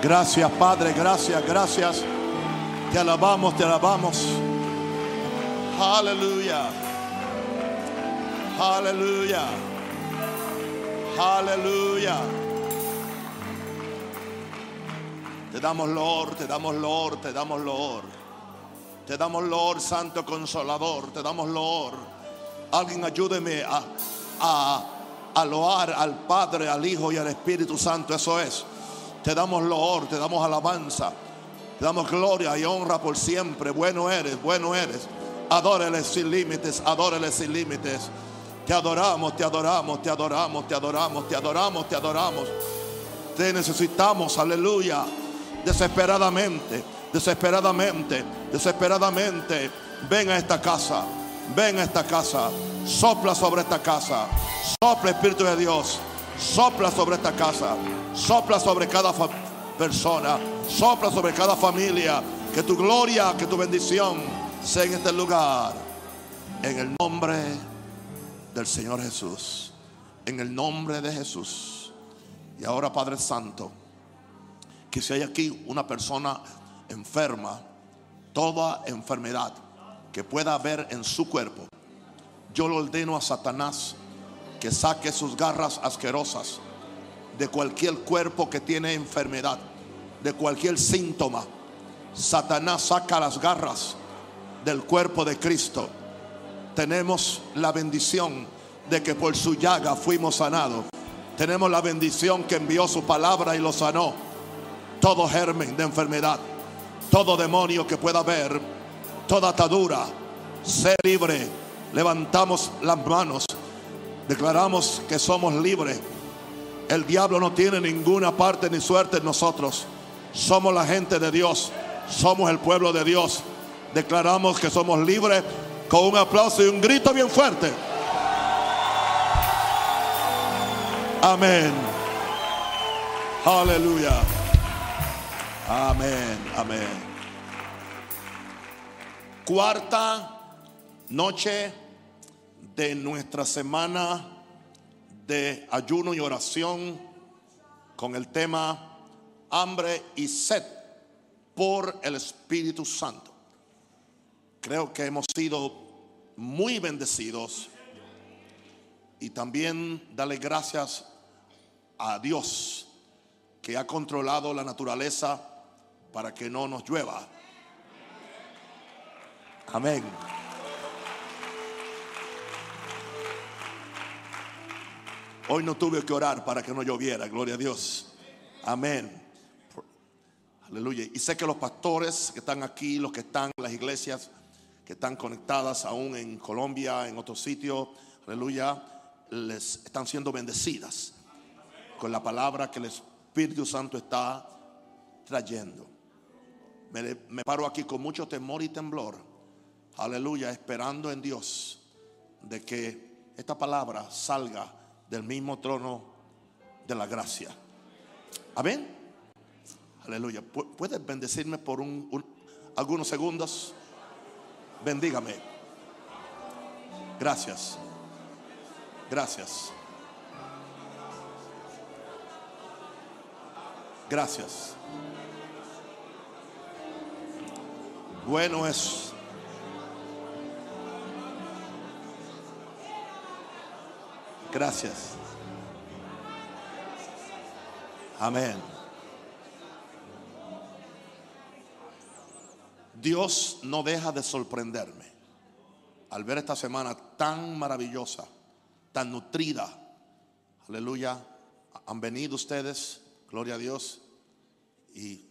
Gracias, Padre, gracias, gracias. Te alabamos, te alabamos. Aleluya. Aleluya. Aleluya. Te damos Lord, te damos Lord, te damos Lord. Te damos Lord, Santo Consolador, te damos Lord. Alguien ayúdeme a, a, a loar al Padre, al Hijo y al Espíritu Santo. Eso es. Te damos Lord, te damos alabanza. Te damos gloria y honra por siempre. Bueno eres, bueno eres. Adórele sin límites, adórele sin límites. Te adoramos, te adoramos, te adoramos, te adoramos, te adoramos, te adoramos. Te necesitamos, aleluya. Desesperadamente, desesperadamente, desesperadamente. Ven a esta casa, ven a esta casa. Sopla sobre esta casa. Sopla Espíritu de Dios. Sopla sobre esta casa. Sopla sobre cada persona. Sopla sobre cada familia. Que tu gloria, que tu bendición sea en este lugar. En el nombre del Señor Jesús. En el nombre de Jesús. Y ahora, Padre Santo, que si hay aquí una persona enferma, toda enfermedad que pueda haber en su cuerpo, yo lo ordeno a Satanás que saque sus garras asquerosas de cualquier cuerpo que tiene enfermedad, de cualquier síntoma. Satanás saca las garras del cuerpo de Cristo. Tenemos la bendición de que por su llaga fuimos sanados. Tenemos la bendición que envió su palabra y lo sanó. Todo germen de enfermedad, todo demonio que pueda haber, toda atadura, ser libre. Levantamos las manos, declaramos que somos libres. El diablo no tiene ninguna parte ni suerte en nosotros. Somos la gente de Dios, somos el pueblo de Dios. Declaramos que somos libres con un aplauso y un grito bien fuerte. Amén. Aleluya. Amén, amén. Cuarta noche de nuestra semana de ayuno y oración con el tema hambre y sed por el Espíritu Santo. Creo que hemos sido muy bendecidos y también darle gracias a Dios que ha controlado la naturaleza para que no nos llueva. Amén. Hoy no tuve que orar para que no lloviera, gloria a Dios. Amén. Aleluya. Y sé que los pastores que están aquí, los que están en las iglesias, que están conectadas aún en Colombia, en otros sitios, aleluya, les están siendo bendecidas con la palabra que el Espíritu Santo está trayendo. Me, me paro aquí con mucho temor y temblor, aleluya, esperando en Dios de que esta palabra salga del mismo trono de la gracia. Amén. Aleluya. ¿Puedes bendecirme por un, algunos segundos? Bendígame. Gracias. Gracias. Gracias. Bueno es Gracias. Amén. Dios no deja de sorprenderme al ver esta semana tan maravillosa, tan nutrida. Aleluya. Han venido ustedes, gloria a Dios, y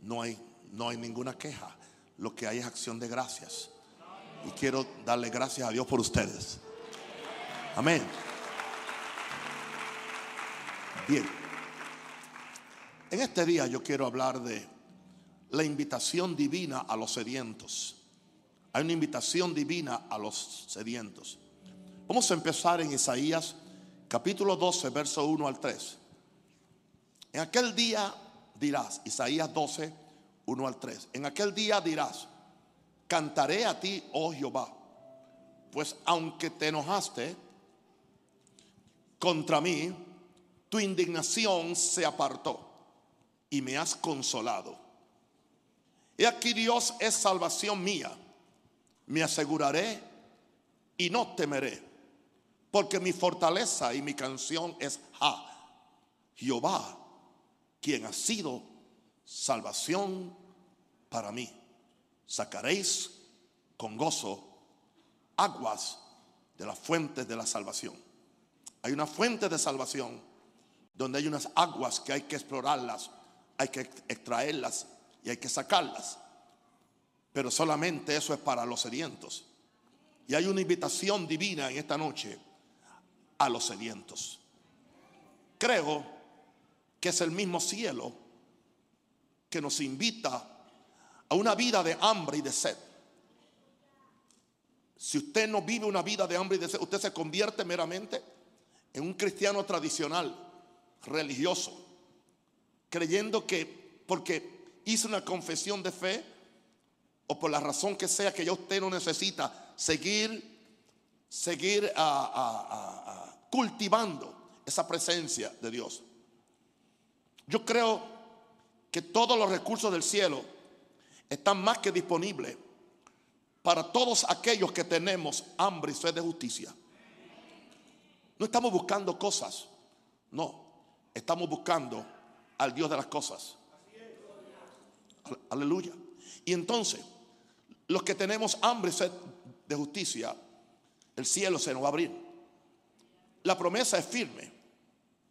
no hay, no hay ninguna queja. Lo que hay es acción de gracias. Y quiero darle gracias a Dios por ustedes. Amén. Bien. En este día yo quiero hablar de la invitación divina a los sedientos. Hay una invitación divina a los sedientos. Vamos a empezar en Isaías capítulo 12, verso 1 al 3. En aquel día dirás, Isaías 12, 1 al 3. En aquel día dirás, cantaré a ti, oh Jehová, pues aunque te enojaste contra mí, tu indignación se apartó y me has consolado. He aquí Dios es salvación mía. Me aseguraré y no temeré, porque mi fortaleza y mi canción es Ja, Jehová, quien ha sido salvación para mí. Sacaréis con gozo aguas de las fuentes de la salvación. Hay una fuente de salvación donde hay unas aguas que hay que explorarlas, hay que extraerlas y hay que sacarlas. Pero solamente eso es para los sedientos. Y hay una invitación divina en esta noche a los sedientos. Creo que es el mismo cielo que nos invita a una vida de hambre y de sed. Si usted no vive una vida de hambre y de sed, usted se convierte meramente en un cristiano tradicional, religioso, creyendo que porque hizo una confesión de fe o por la razón que sea que ya usted no necesita seguir, seguir cultivando esa presencia de Dios. Yo creo que todos los recursos del cielo están más que disponibles para todos aquellos que tenemos hambre y sed de justicia. No estamos buscando cosas, no, estamos buscando al Dios de las cosas. Aleluya. Y entonces, los que tenemos hambre sed de justicia, el cielo se nos va a abrir. La promesa es firme.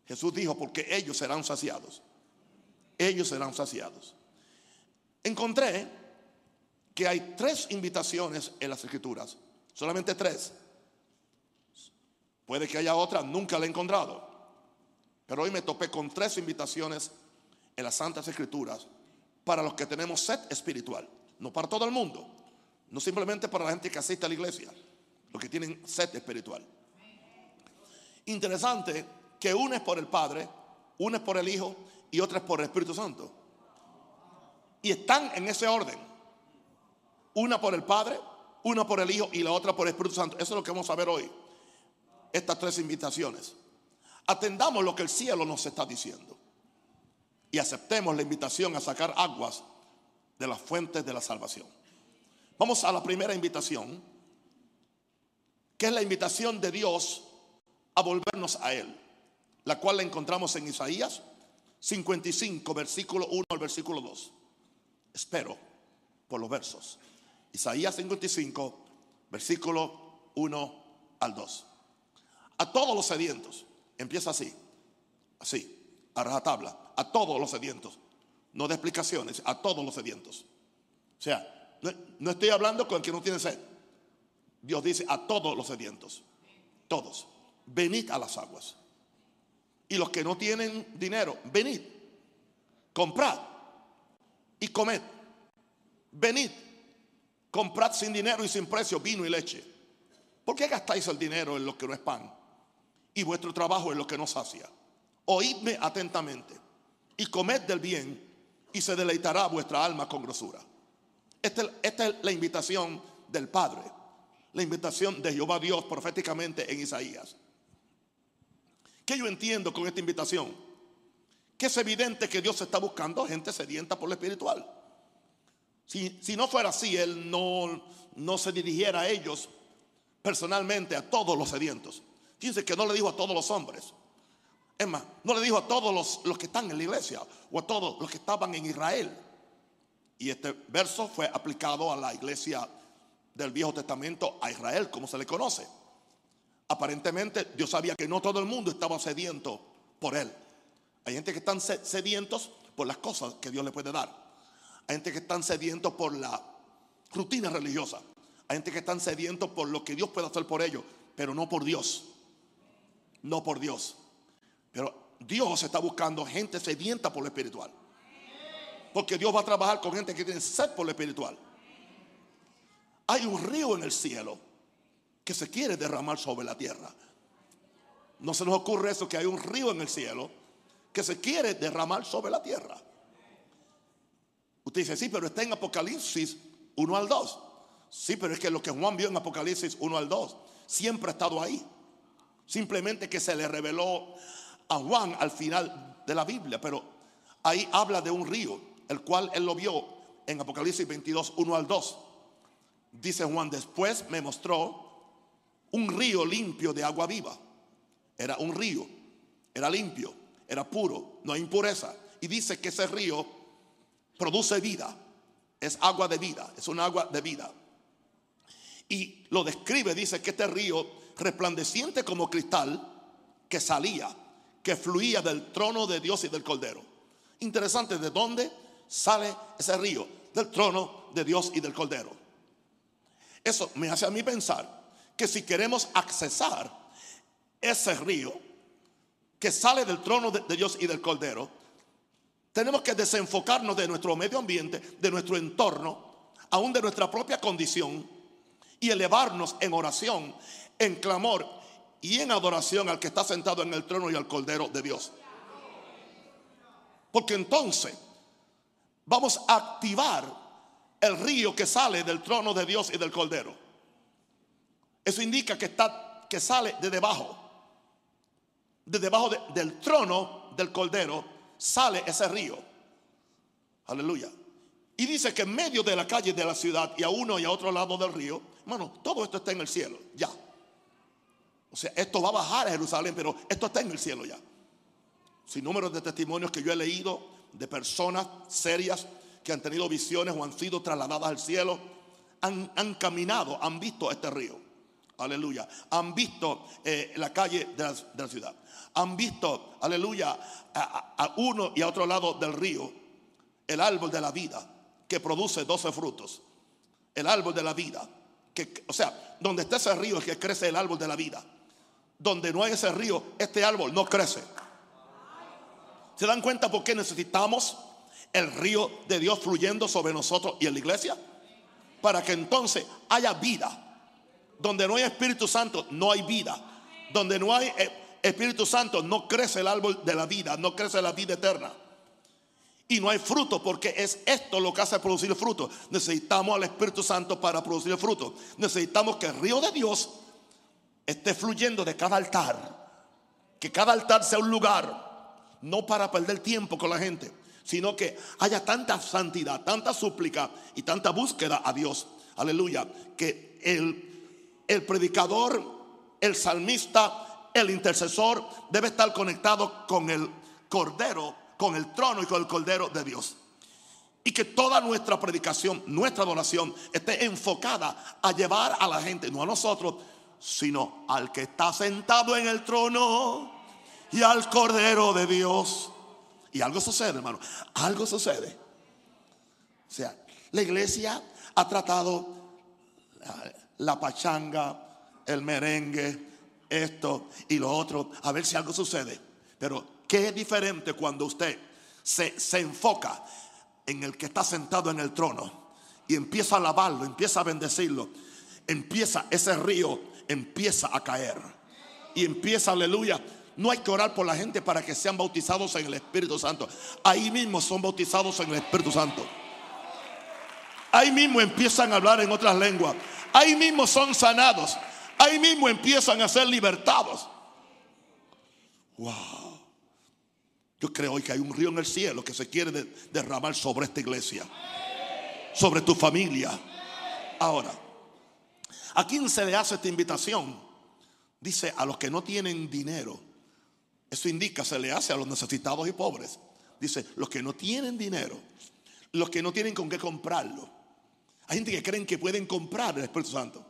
Jesús dijo, porque ellos serán saciados. Ellos serán saciados. Encontré que hay tres invitaciones en las escrituras, solamente tres. Puede que haya otra, nunca la he encontrado. Pero hoy me topé con tres invitaciones en las Santas Escrituras para los que tenemos sed espiritual, no para todo el mundo, no simplemente para la gente que asiste a la iglesia, los que tienen sed espiritual. Interesante que una es por el Padre, una es por el Hijo y otra es por el Espíritu Santo. Y están en ese orden. Una por el Padre, una por el Hijo y la otra por el Espíritu Santo. Eso es lo que vamos a ver hoy. Estas tres invitaciones. Atendamos lo que el cielo nos está diciendo. Y aceptemos la invitación a sacar aguas de las fuentes de la salvación. Vamos a la primera invitación, que es la invitación de Dios a volvernos a Él, la cual la encontramos en Isaías 55, versículo 1 al versículo 2. Espero por los versos. Isaías 55, versículo 1 al 2. A todos los sedientos, empieza así, así, a rajatabla, a todos los sedientos, no de explicaciones, a todos los sedientos. O sea, no, no estoy hablando con el que no tiene sed. Dios dice a todos los sedientos, todos, venid a las aguas. Y los que no tienen dinero, venid, comprad y comed. Venid Comprad sin dinero y sin precio vino y leche. ¿Por qué gastáis el dinero en lo que no es pan? Y vuestro trabajo en lo que no sacia. Oídme atentamente y comed del bien y se deleitará vuestra alma con grosura. Esta, esta es la invitación del Padre. La invitación de Jehová Dios proféticamente en Isaías. ¿Qué yo entiendo con esta invitación? Que es evidente que Dios está buscando gente sedienta por lo espiritual. Si, no fuera así, Él no, no se dirigiera a ellos personalmente, a todos los sedientos. Fíjense que no le dijo a todos los hombres. Es más, no le dijo a todos los, los que están en la iglesia o a todos los que estaban en Israel. Y este verso fue aplicado a la iglesia del Viejo Testamento, a Israel, como se le conoce. Aparentemente Dios sabía que no todo el mundo estaba sediento por Él. Hay gente que están sedientos por las cosas que Dios le puede dar. Hay gente que están sedientos por la rutina religiosa. Hay gente que están sedientos por lo que Dios puede hacer por ellos, pero no por Dios. No por Dios. Pero Dios está buscando gente sedienta por lo espiritual. Porque Dios va a trabajar con gente que tiene sed por lo espiritual. Hay un río en el cielo que se quiere derramar sobre la tierra. No se nos ocurre eso, que hay un río en el cielo que se quiere derramar sobre la tierra. Usted dice, sí, pero está en Apocalipsis 1 al 2. Sí, pero es que lo que Juan vio en Apocalipsis 1 al 2 siempre ha estado ahí. Simplemente que se le reveló a Juan al final de la Biblia. Pero ahí habla de un río, el cual él lo vio en Apocalipsis 22, 1 al 2. Dice Juan, después me mostró un río limpio de agua viva. Era un río, era limpio, era puro, no hay impureza. Y dice que ese río produce vida, es agua de vida, es un agua de vida. Y lo describe, dice que este río resplandeciente como cristal que salía, que fluía del trono de Dios y del Cordero. Interesante, ¿de dónde sale ese río? Del trono de Dios y del Cordero. Eso me hace a mí pensar que si queremos accesar ese río que sale del trono de, Dios y del Cordero, tenemos que desenfocarnos de nuestro medio ambiente, de nuestro entorno, aún de nuestra propia condición, y elevarnos en oración, en clamor y en adoración al que está sentado en el trono y al Cordero de Dios. Porque entonces vamos a activar el río que sale del trono de Dios y del Cordero. Eso indica que, está, que sale de debajo. De debajo del trono del Cordero sale ese río. Aleluya. Y dice que en medio de la calle de la ciudad y a uno y a otro lado del río, hermano, todo esto está en el cielo, ya. O sea, esto va a bajar a Jerusalén, pero esto está en el cielo ya. Sin números de testimonios que yo he leído de personas serias que han tenido visiones o han sido trasladadas al cielo, han, caminado, han visto este río. Aleluya. Han visto eh, la calle de la, ciudad. Han visto, aleluya, a, uno y a otro lado del río, el árbol de la vida, que produce 12 frutos. El árbol de la vida. Que, o sea, donde está ese río es que crece el árbol de la vida. Donde no hay ese río, este árbol no crece. ¿Se dan cuenta por qué necesitamos el río de Dios fluyendo sobre nosotros y en la iglesia? Para que entonces haya vida. Donde no hay Espíritu Santo, no hay vida. Donde no hay eh, Espíritu Santo, no crece el árbol de la vida, no crece la vida eterna. Y no hay fruto porque es esto lo que hace producir fruto. Necesitamos al Espíritu Santo para producir fruto. Necesitamos que el río de Dios esté fluyendo de cada altar. Que cada altar sea un lugar, no para perder tiempo con la gente, sino que haya tanta santidad, tanta súplica y tanta búsqueda a Dios. Aleluya. Que el, el predicador, el salmista, el intercesor debe estar conectado con el cordero, con el trono y con el cordero de Dios. Y que toda nuestra predicación, nuestra adoración esté enfocada a llevar a la gente, no a nosotros, sino al que está sentado en el trono y al Cordero de Dios. Y algo sucede, hermano, algo sucede. O sea, la iglesia ha tratado la pachanga, el merengue, esto y lo otro, a ver si algo sucede. Pero qué diferente cuando usted se, se enfoca en el que está sentado en el trono y empieza a alabarlo, empieza a bendecirlo, empieza ese río empieza a caer. Y empieza, aleluya. No hay que orar por la gente para que sean bautizados en el Espíritu Santo. Ahí mismo son bautizados en el Espíritu Santo. Ahí mismo empiezan a hablar en otras lenguas. Ahí mismo son sanados. Ahí mismo empiezan a ser libertados. Wow. Yo creo hoy que hay un río en el cielo que se quiere derramar sobre esta iglesia. Sobre tu familia. Ahora. ¿A quién se le hace esta invitación? Dice a los que no tienen dinero. Eso indica, se le hace a los necesitados y pobres. Dice, los que no tienen dinero, los que no tienen con qué comprarlo. Hay gente que creen que pueden comprar el Espíritu Santo.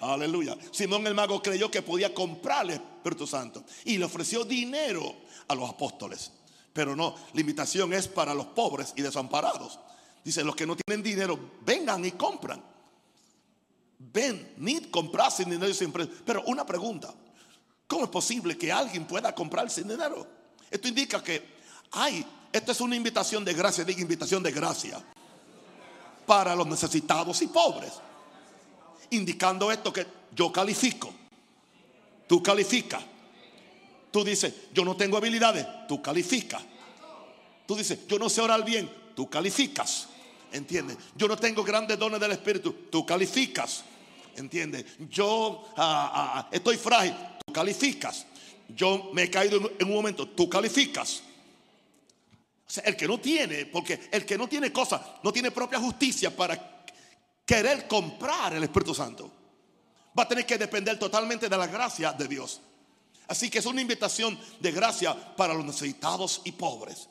Aleluya. Simón el mago creyó que podía comprar el Espíritu Santo y le ofreció dinero a los apóstoles. Pero no, la invitación es para los pobres y desamparados. Dice, los que no tienen dinero, vengan y compran. Ven, ni comprar sin dinero siempre. Pero una pregunta, ¿cómo es posible que alguien pueda comprar sin dinero? Esto indica que hay, esta es una invitación de gracia, diga invitación de gracia para los necesitados y pobres. Indicando esto que yo califico, tú calificas. Tú dices, yo no tengo habilidades, tú calificas. Tú dices, yo no sé orar bien, tú calificas. ¿Entiendes? Yo no tengo grandes dones del Espíritu. Tú calificas. ¿Entiendes? Yo ah, ah, ah, estoy frágil. Tú calificas. Yo me he caído en un momento. Tú calificas. El que no tiene, porque el que no tiene cosas, no tiene propia justicia para querer comprar el Espíritu Santo. Va a tener que depender totalmente de la gracia de Dios. Así que es una invitación de gracia para los necesitados y pobres.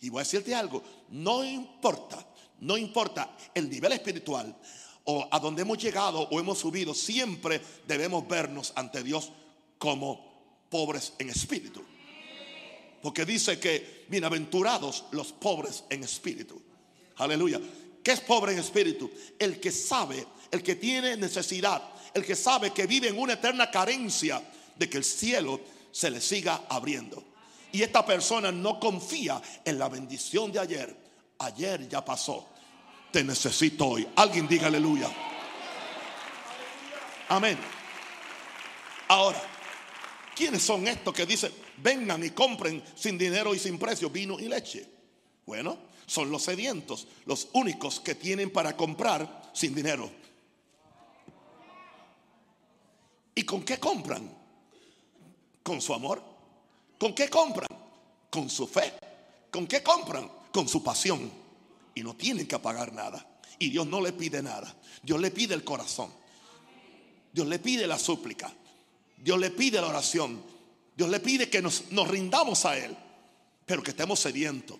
Y voy a decirte algo, no importa, no importa el nivel espiritual o a donde hemos llegado o hemos subido, siempre debemos vernos ante Dios como pobres en espíritu. Porque dice que bienaventurados los pobres en espíritu. Aleluya. ¿Qué es pobre en espíritu? El que sabe, el que tiene necesidad, el que sabe que vive en una eterna carencia de que el cielo se le siga abriendo. Y esta persona no confía en la bendición de ayer. Ayer ya pasó. Te necesito hoy. Alguien diga aleluya. Amén. Ahora, ¿quiénes son estos que dicen, vengan y compren sin dinero y sin precio vino y leche? Bueno, son los sedientos, los únicos que tienen para comprar sin dinero. ¿Y con qué compran? Con su amor. ¿Con qué compran? Con su fe. ¿Con qué compran? Con su pasión. Y no tienen que pagar nada. Y Dios no le pide nada. Dios le pide el corazón. Dios le pide la súplica. Dios le pide la oración. Dios le pide que nos, nos rindamos a Él. Pero que estemos sedientos.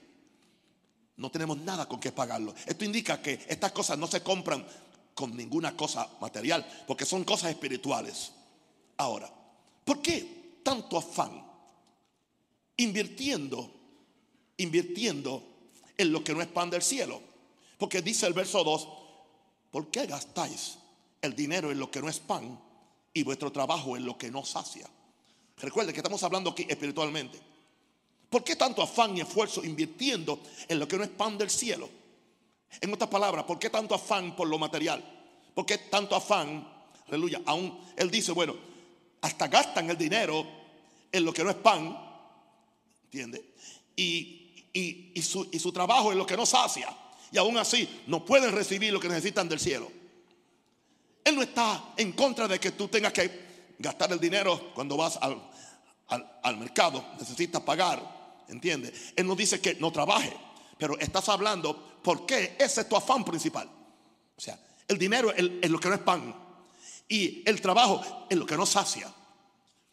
No tenemos nada con qué pagarlo. Esto indica que estas cosas no se compran con ninguna cosa material, porque son cosas espirituales. Ahora, ¿por qué tanto afán invirtiendo, invirtiendo en lo que no es pan del cielo? Porque dice el verso 2, ¿por qué gastáis el dinero en lo que no es pan y vuestro trabajo en lo que no sacia? Recuerde que estamos hablando aquí espiritualmente. ¿Por qué tanto afán y esfuerzo invirtiendo en lo que no es pan del cielo? En otras palabras, ¿por qué tanto afán por lo material? ¿Por qué tanto afán? Aleluya. Aún él dice, bueno, hasta gastan el dinero en lo que no es pan, ¿entiende? Y, y, su, su trabajo en lo que no sacia. Y aún así no pueden recibir lo que necesitan del cielo. Él no está en contra de que tú tengas que gastar el dinero cuando vas al, mercado, necesitas pagar ¿Entiende? Él no dice que no trabaje, pero estás hablando por qué ese es tu afán principal. O sea, el dinero es lo que no es pan y el trabajo es lo que no sacia.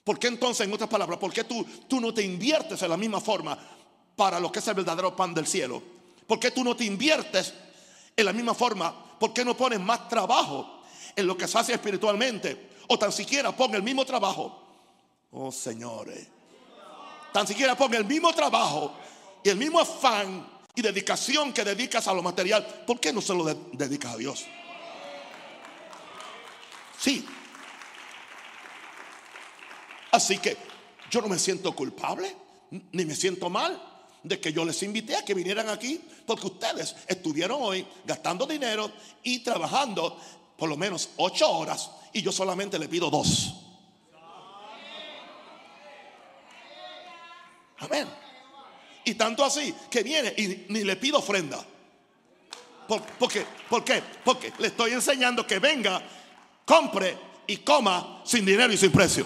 ¿Por qué entonces, en otras palabras, por qué tú, tú no te inviertes en la misma forma para lo que es el verdadero pan del cielo? ¿Por qué tú no te inviertes en la misma forma? ¿Por qué no pones más trabajo en lo que sacia espiritualmente? O tan siquiera pon el mismo trabajo. Oh, señores tan siquiera ponga el mismo trabajo y el mismo afán y dedicación que dedicas a lo material, ¿por qué no se lo dedicas a Dios? Sí. Así que yo no me siento culpable, ni me siento mal de que yo les invité a que vinieran aquí, porque ustedes estuvieron hoy gastando dinero y trabajando por lo menos ocho horas y yo solamente le pido dos. Amén. Y tanto así que viene y ni le pido ofrenda. ¿Por, qué? ¿Por qué? Porque le estoy enseñando que venga, compre y coma sin dinero y sin precio.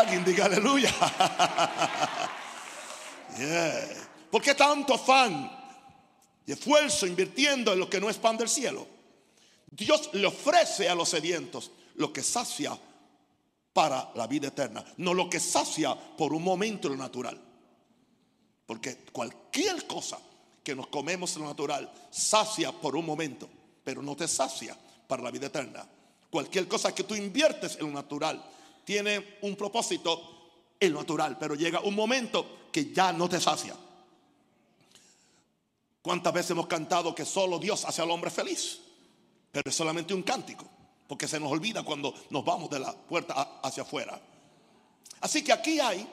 Alguien diga aleluya. ¿Por qué tanto afán y esfuerzo invirtiendo en lo que no es pan del cielo? Dios le ofrece a los sedientos lo que sacia para la vida eterna, no lo que sacia por un momento lo natural. Porque cualquier cosa que nos comemos en lo natural sacia por un momento, pero no te sacia para la vida eterna. Cualquier cosa que tú inviertes en lo natural tiene un propósito en lo natural, pero llega un momento que ya no te sacia. ¿Cuántas veces hemos cantado que solo Dios hace al hombre feliz? Pero es solamente un cántico porque se nos olvida cuando nos vamos de la puerta hacia afuera. Así que aquí hay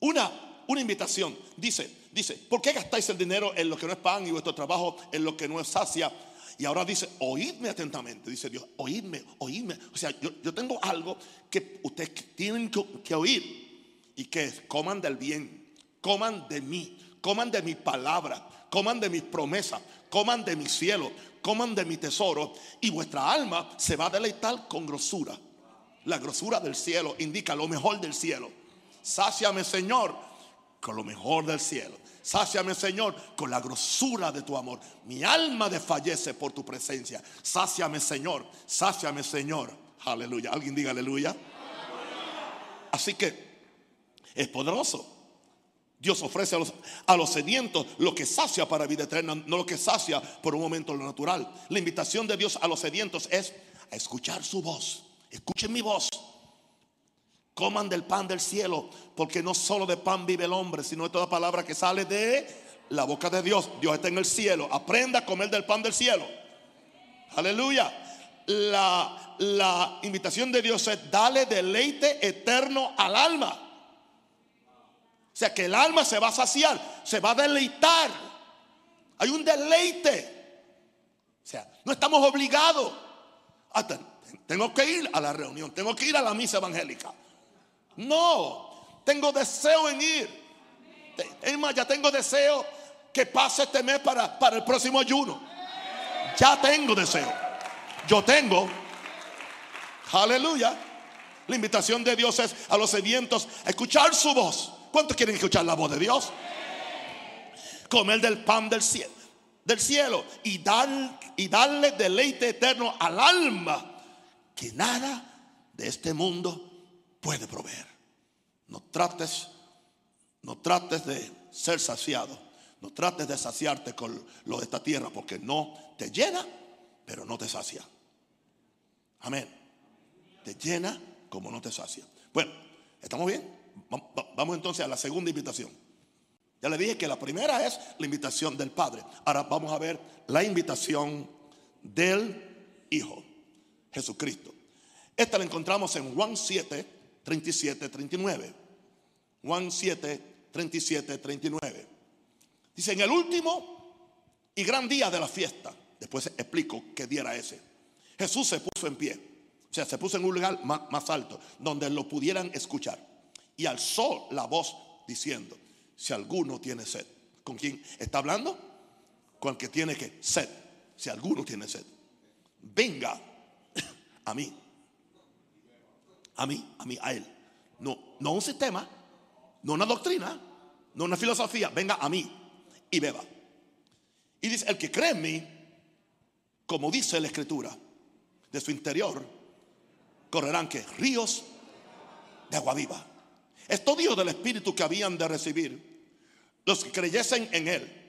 una, una invitación. Dice, dice, ¿por qué gastáis el dinero en lo que no es pan y vuestro trabajo en lo que no es sacia? Y ahora dice, oídme atentamente, dice Dios, oídme, oídme. O sea, yo, tengo algo que ustedes tienen que, que oír y que coman del bien, coman de mí, coman de mi palabra, coman de mis promesas, coman de mi cielo, coman de mi tesoro y vuestra alma se va a deleitar con grosura. La grosura del cielo indica lo mejor del cielo. Sáciame, Señor, con lo mejor del cielo. Sáciame, Señor, con la grosura de tu amor. Mi alma desfallece por tu presencia. Sáciame, Señor. Sáciame, Señor. Aleluya. Alguien diga aleluya. Así que es poderoso. Dios ofrece a los, sedientos lo que sacia para vida eterna, no lo que sacia por un momento lo natural. La invitación de Dios a los sedientos es a escuchar su voz. Escuchen mi voz. Coman del pan del cielo, porque no solo de pan vive el hombre, sino de toda palabra que sale de la boca de Dios. Dios está en el cielo. Aprenda a comer del pan del cielo. Aleluya. La, la invitación de Dios es darle deleite eterno al alma. O sea que el alma se va a saciar, se va a deleitar. Hay un deleite. O sea, no estamos obligados. Hasta, tengo que ir a la reunión, tengo que ir a la misa evangélica. No, tengo deseo en ir. Es ya tengo deseo que pase este mes para, para el próximo ayuno. Ya tengo deseo. Yo tengo. Aleluya. La invitación de Dios es a los sedientos a escuchar su voz. ¿Cuántos quieren escuchar la voz de Dios? Comer del pan del cielo, del cielo y, dar, y darle deleite eterno al alma que nada de este mundo puede proveer. No trates, no trates de ser saciado. No trates de saciarte con lo de esta tierra porque no te llena, pero no te sacia. Amén. Te llena como no te sacia. Bueno, ¿estamos bien? Vamos entonces a la segunda invitación. Ya le dije que la primera es la invitación del Padre. Ahora vamos a ver la invitación del Hijo, Jesucristo. Esta la encontramos en Juan 7, 37, 39. Juan 7, 37, 39. Dice, en el último y gran día de la fiesta, después explico qué día era ese, Jesús se puso en pie. O sea, se puso en un lugar más, alto, donde lo pudieran escuchar y alzó la voz diciendo, si alguno tiene sed, ¿con quién está hablando? Con el que tiene que sed, si alguno tiene sed, venga a mí, a mí, a mí, a él. No, no un sistema, no una doctrina, no una filosofía, venga a mí y beba. Y dice, el que cree en mí, como dice la escritura, de su interior correrán que ríos de agua viva. Esto Dios del Espíritu que habían de recibir los que creyesen en Él.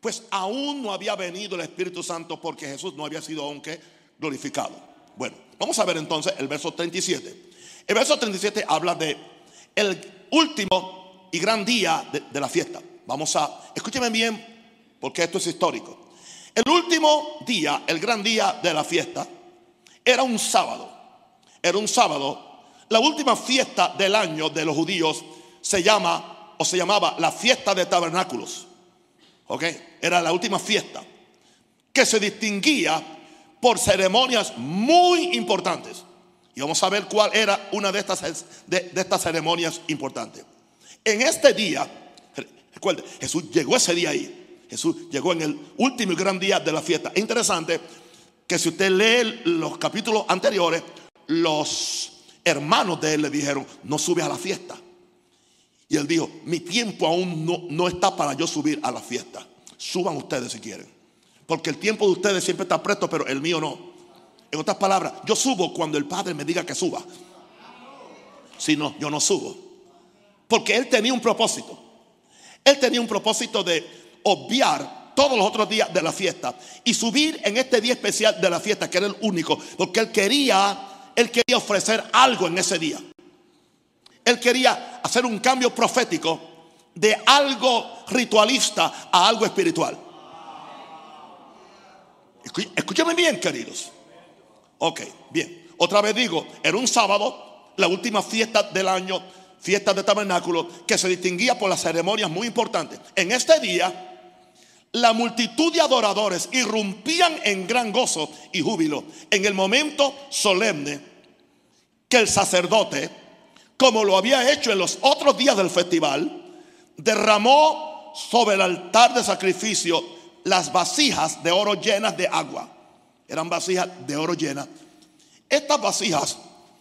Pues aún no había venido el Espíritu Santo porque Jesús no había sido aunque glorificado. Bueno, vamos a ver entonces el verso 37. El verso 37 habla de el último y gran día de, la fiesta. Vamos a, escúcheme bien, porque esto es histórico. El último día, el gran día de la fiesta, era un sábado. Era un sábado la última fiesta del año de los judíos se llama o se llamaba la fiesta de tabernáculos. ¿Ok? Era la última fiesta que se distinguía por ceremonias muy importantes. Y vamos a ver cuál era una de estas, de, estas ceremonias importantes. En este día, recuerde, Jesús llegó ese día ahí. Jesús llegó en el último y gran día de la fiesta. Es interesante que si usted lee los capítulos anteriores, los hermanos de él le dijeron, no subes a la fiesta. Y él dijo, mi tiempo aún no, no está para yo subir a la fiesta. Suban ustedes si quieren. Porque el tiempo de ustedes siempre está presto, pero el mío no. En otras palabras, yo subo cuando el Padre me diga que suba. Si no, yo no subo. Porque él tenía un propósito. Él tenía un propósito de obviar todos los otros días de la fiesta y subir en este día especial de la fiesta, que era el único, porque él quería él quería ofrecer algo en ese día. Él quería hacer un cambio profético de algo ritualista a algo espiritual. Escúchame bien, queridos. Ok, bien. Otra vez digo, era un sábado, la última fiesta del año, fiesta de tabernáculo, que se distinguía por las ceremonias muy importantes. En este día, la multitud de adoradores irrumpían en gran gozo y júbilo en el momento solemne que el sacerdote, como lo había hecho en los otros días del festival, derramó sobre el altar de sacrificio las vasijas de oro llenas de agua. Eran vasijas de oro llenas. Estas vasijas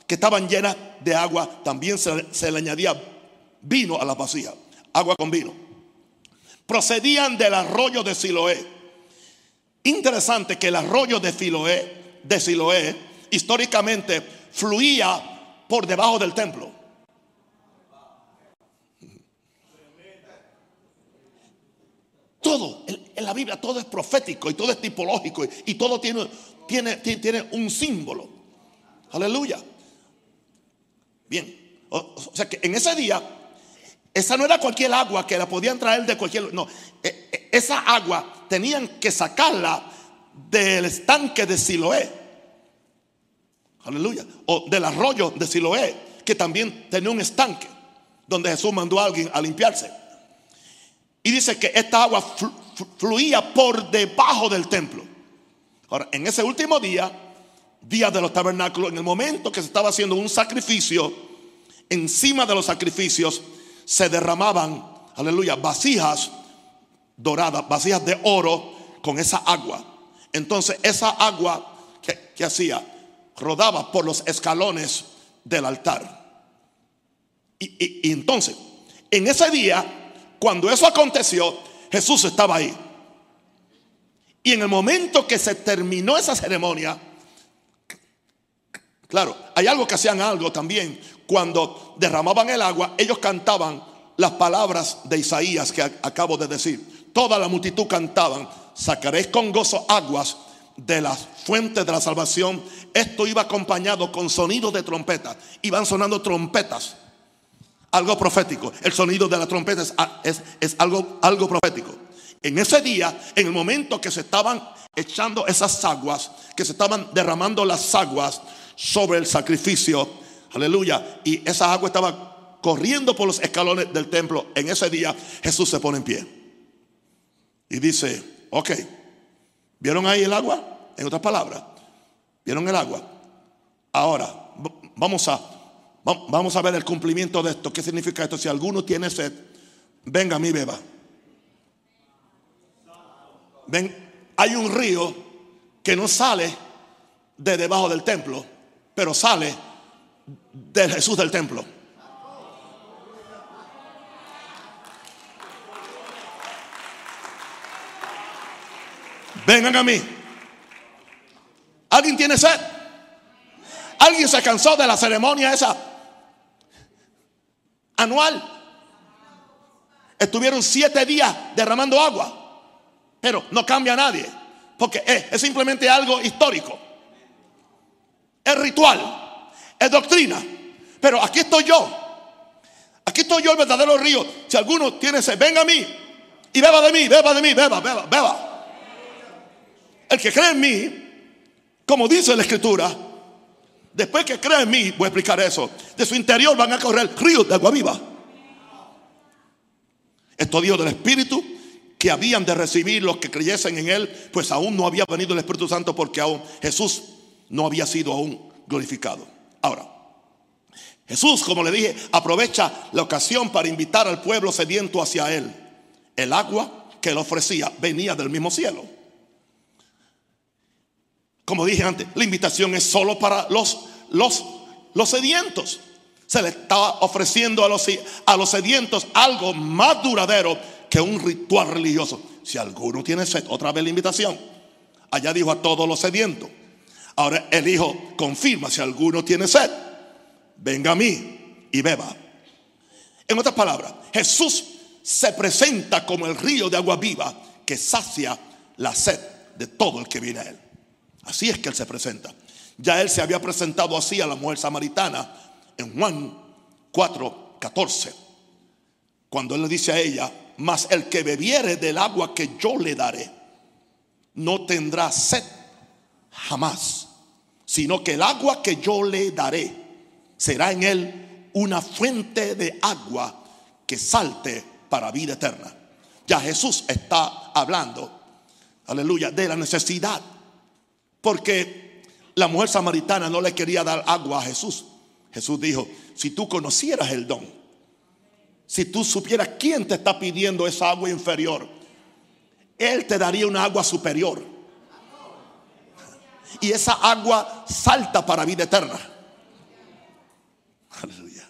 que estaban llenas de agua, también se, le añadía vino a las vacías, agua con vino. Procedían del arroyo de Siloé. Interesante que el arroyo de Siloé, de Siloé, históricamente fluía por debajo del templo. Todo, en la Biblia todo es profético y todo es tipológico y, todo tiene, tiene, tiene un símbolo. Aleluya. Bien, o, sea que en ese día, esa no era cualquier agua que la podían traer de cualquier... No, e, e, esa agua tenían que sacarla del estanque de Siloé. Aleluya. O del arroyo de Siloé, que también tenía un estanque donde Jesús mandó a alguien a limpiarse. Y dice que esta agua fluía por debajo del templo. Ahora, en ese último día, día de los tabernáculos, en el momento que se estaba haciendo un sacrificio, encima de los sacrificios se derramaban, aleluya, vasijas doradas, vasijas de oro con esa agua. Entonces, esa agua, que, hacía? Rodaba por los escalones del altar. y entonces, en ese día, cuando eso aconteció, Jesús estaba ahí. Y en el momento que se terminó esa ceremonia, claro, hay algo que hacían algo también. Cuando derramaban el agua, ellos cantaban las palabras de Isaías que acabo de decir. Toda la multitud cantaban, sacaréis con gozo aguas de las fuentes de la salvación. Esto iba acompañado con sonidos de trompetas. Iban sonando trompetas algo profético. El sonido de la trompeta es, es, algo, algo profético. En ese día, en el momento que se estaban echando esas aguas, que se estaban derramando las aguas sobre el sacrificio, aleluya, y esa agua estaba corriendo por los escalones del templo, en ese día Jesús se pone en pie. Y dice, ok, ¿vieron ahí el agua? En otras palabras, ¿vieron el agua? Ahora, vamos a Vamos a ver el cumplimiento de esto. ¿Qué significa esto? Si alguno tiene sed, venga a mí, beba. Ven, hay un río que no sale de debajo del templo, pero sale del Jesús del templo. Vengan a mí. ¿Alguien tiene sed? ¿Alguien se cansó de la ceremonia esa anual. Estuvieron siete días derramando agua. Pero no cambia a nadie. Porque es, simplemente algo histórico. Es ritual. Es doctrina. Pero aquí estoy yo. Aquí estoy yo el verdadero río. Si alguno tiene sed, venga a mí. Y beba de mí, beba de mí, beba, beba, beba. El que cree en mí, como dice la escritura, Después que cree en mí, voy a explicar eso. De su interior van a correr ríos de agua viva. Esto dijo del Espíritu que habían de recibir los que creyesen en Él, pues aún no había venido el Espíritu Santo porque aún Jesús no había sido aún glorificado. Ahora, Jesús, como le dije, aprovecha la ocasión para invitar al pueblo sediento hacia Él. El agua que él ofrecía venía del mismo cielo. Como dije antes, la invitación es solo para los, los, sedientos. Se le estaba ofreciendo a los, a los sedientos algo más duradero que un ritual religioso. Si alguno tiene sed, otra vez la invitación. Allá dijo a todos los sedientos. Ahora el Hijo confirma, si alguno tiene sed, venga a mí y beba. En otras palabras, Jesús se presenta como el río de agua viva que sacia la sed de todo el que viene a él. Así es que Él se presenta. Ya Él se había presentado así a la mujer samaritana en Juan 4, 14. Cuando Él le dice a ella, mas el que bebiere del agua que yo le daré, no tendrá sed jamás, sino que el agua que yo le daré será en él una fuente de agua que salte para vida eterna. Ya Jesús está hablando, aleluya, de la necesidad porque la mujer samaritana no le quería dar agua a Jesús. Jesús dijo, si tú conocieras el don, si tú supieras quién te está pidiendo esa agua inferior, Él te daría una agua superior. Y esa agua salta para vida eterna. Aleluya.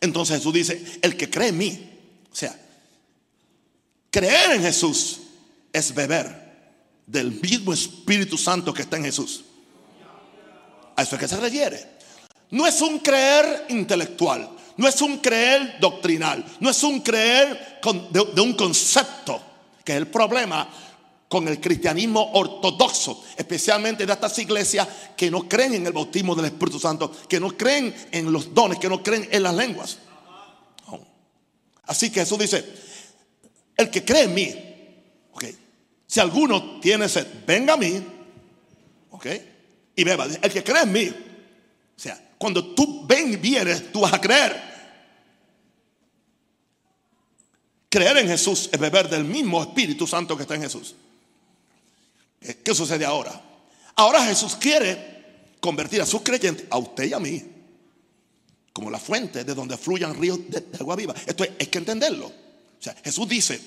Entonces Jesús dice, el que cree en mí, o sea, creer en Jesús es beber del mismo Espíritu Santo que está en Jesús. A eso es que se refiere. No es un creer intelectual, no es un creer doctrinal, no es un creer de, un concepto, que es el problema con el cristianismo ortodoxo, especialmente de estas iglesias que no creen en el bautismo del Espíritu Santo, que no creen en los dones, que no creen en las lenguas. Así que Jesús dice, el que cree en mí, okay, si alguno tiene sed, venga a mí, ok, y beba. El que cree en mí, o sea, cuando tú ven y vienes, tú vas a creer. Creer en Jesús es beber del mismo Espíritu Santo que está en Jesús. ¿Qué sucede ahora? Ahora Jesús quiere convertir a sus creyentes, a usted y a mí, como la fuente de donde fluyan ríos de, agua viva. Esto hay que entenderlo. O sea, Jesús dice,